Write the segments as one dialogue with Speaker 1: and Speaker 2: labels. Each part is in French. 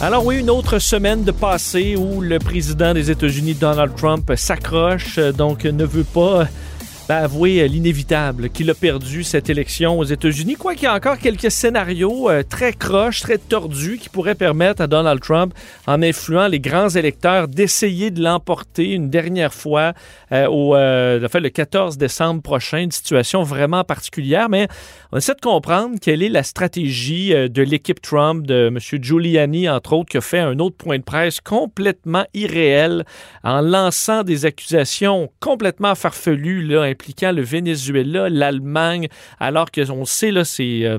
Speaker 1: Alors oui, une autre semaine de passé où le président des États-Unis, Donald Trump, s'accroche, donc ne veut pas ben, avouer l'inévitable qu'il a perdu cette élection aux États-Unis, quoi qu'il y a encore quelques scénarios euh, très croches, très tordus qui pourraient permettre à Donald Trump, en influant les grands électeurs, d'essayer de l'emporter une dernière fois euh, au, euh, le 14 décembre prochain. Une situation vraiment particulière, mais on essaie de comprendre quelle est la stratégie de l'équipe Trump, de M. Giuliani, entre autres, qui a fait un autre point de presse complètement irréel en lançant des accusations complètement farfelues, là, impliquant le Venezuela, l'Allemagne, alors que on sait là, euh,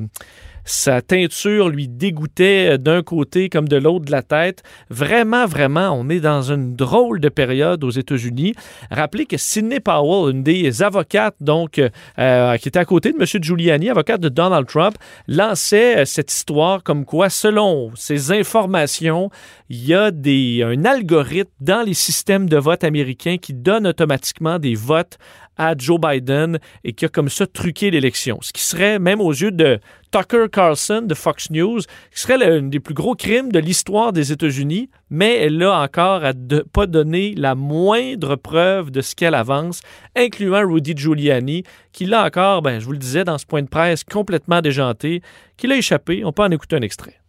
Speaker 1: sa teinture lui dégoûtait euh, d'un côté comme de l'autre de la tête. Vraiment, vraiment, on est dans une drôle de période aux États-Unis. Rappelez que Sidney Powell, une des avocates, donc, euh, qui était à côté de M. Giuliani, avocate de Donald Trump, lançait cette histoire comme quoi, selon ses informations, il y a des, un algorithme dans les systèmes de vote américains qui donne automatiquement des votes à Joe Biden et qui a comme ça truqué l'élection. Ce qui serait, même aux yeux de Tucker Carlson de Fox News, qui serait l'un des plus gros crimes de l'histoire des États-Unis, mais elle a encore à de, pas donné la moindre preuve de ce qu'elle avance, incluant Rudy Giuliani, qui l'a encore, ben, je vous le disais, dans ce point de presse complètement déjanté, qu'il a échappé. On peut en écouter un extrait.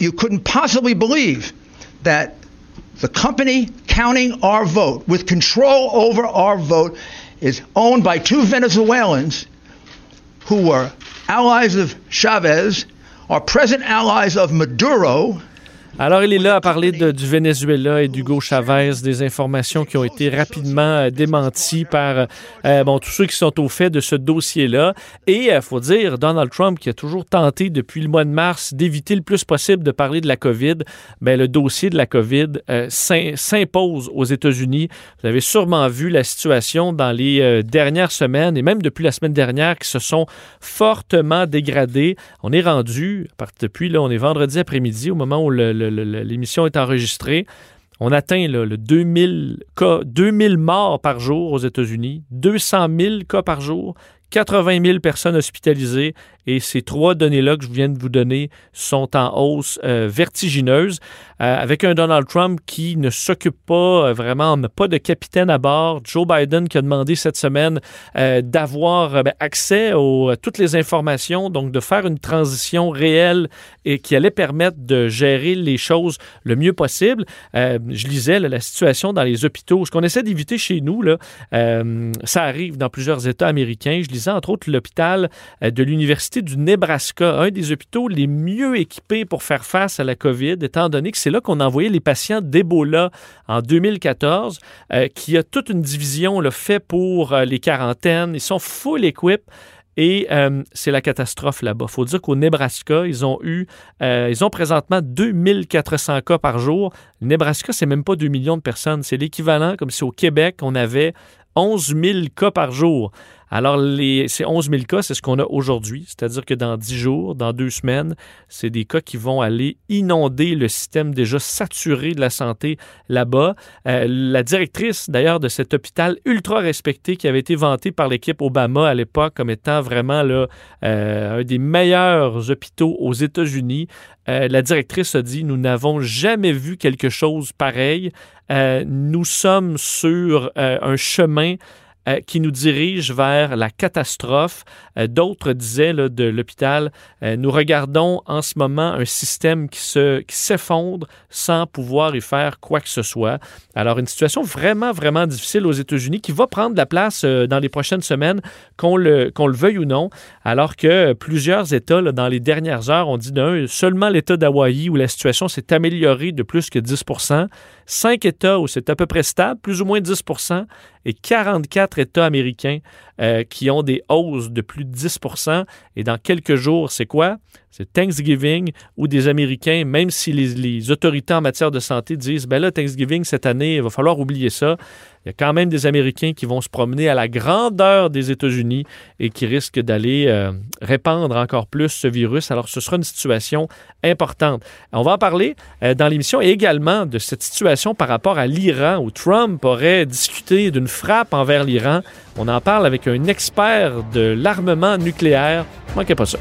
Speaker 2: You couldn't possibly believe that the company counting our vote, with control over our vote, is owned by two Venezuelans who were allies of Chavez, are present allies of Maduro,
Speaker 1: Alors, il est là à parler de, du Venezuela et d'Hugo Chavez, des informations qui ont été rapidement euh, démenties par euh, bon, tous ceux qui sont au fait de ce dossier-là. Et il euh, faut dire, Donald Trump, qui a toujours tenté depuis le mois de mars d'éviter le plus possible de parler de la COVID, ben, le dossier de la COVID s'impose aux États-Unis. Vous avez sûrement vu la situation dans les dernières semaines et même depuis la semaine dernière qui se sont fortement dégradées. On est rendu, depuis là, on est vendredi après-midi au moment où le l'émission est enregistrée. On atteint le 2000 cas, 2000 morts par jour aux États-Unis, 200 000 cas par jour, 80 000 personnes hospitalisées et ces trois données-là que je viens de vous donner sont en hausse euh, vertigineuse, euh, avec un Donald Trump qui ne s'occupe pas euh, vraiment, n'a pas de capitaine à bord. Joe Biden qui a demandé cette semaine d'avoir ben, accès à toutes les informations, donc de faire une transition réelle et qui allait permettre de gérer les choses le mieux possible. je lisais la situation dans les hôpitaux. Ce qu'on essaie d'éviter chez nous, là, ça arrive dans plusieurs États américains. Je lisais entre autres l'hôpital de l'Université du Nebraska, un des hôpitaux les mieux équipés pour faire face à la COVID, étant donné que c'est là qu'on envoyait les patients d'Ebola en 2014, euh, qui a toute une division le fait pour euh, les quarantaines. Ils sont full equip. Et euh, c'est la catastrophe là-bas. Il faut dire qu'au Nebraska, ils ont eu, ils ont présentement 2400 cas par jour. Le Nebraska, c'est même pas 2 millions de personnes. C'est l'équivalent, comme si au Québec, on avait 11 000 cas par jour. Alors, les, ces 11 000 cas, c'est ce qu'on a aujourd'hui. C'est-à-dire que dans 10 jours, dans deux semaines, c'est des cas qui vont aller inonder le système déjà saturé de la santé là-bas. Euh, la directrice, d'ailleurs, de cet hôpital ultra respecté qui avait été vanté par l'équipe Obama à l'époque comme étant vraiment euh, un des meilleurs hôpitaux aux États-Unis, euh, la directrice a dit, nous n'avons jamais vu quelque chose pareil. nous sommes sur un chemin euh, qui nous dirige vers la catastrophe. Euh, d'autres disaient de l'hôpital, euh, nous regardons en ce moment un système qui se qui s'effondre sans pouvoir y faire quoi que ce soit. Alors une situation vraiment vraiment difficile aux États-Unis qui va prendre la place dans les prochaines semaines, qu'on le qu'on le veuille ou non. Alors que plusieurs États dans les dernières heures ont dit d'un seulement l'État d'Hawaï où la situation s'est améliorée de plus que 10 cinq États où c'est à peu près stable, plus ou moins 10% et 44 États américains euh, qui ont des hausses de plus de 10% Et dans quelques jours, c'est quoi? C'est Thanksgiving où des Américains, même si les, autorités en matière de santé disent, ben là, Thanksgiving cette année, il va falloir oublier ça. Il y a quand même des Américains qui vont se promener à la grandeur des États-Unis et qui risquent d'aller euh, répandre encore plus ce virus. Alors, ce sera une situation importante. On va en parler euh, dans l'émission et également de cette situation par rapport à l'Iran où Trump aurait discuté d'une frappe envers l'Iran. On en parle avec un expert de l'armement nucléaire. Manquez pas ça.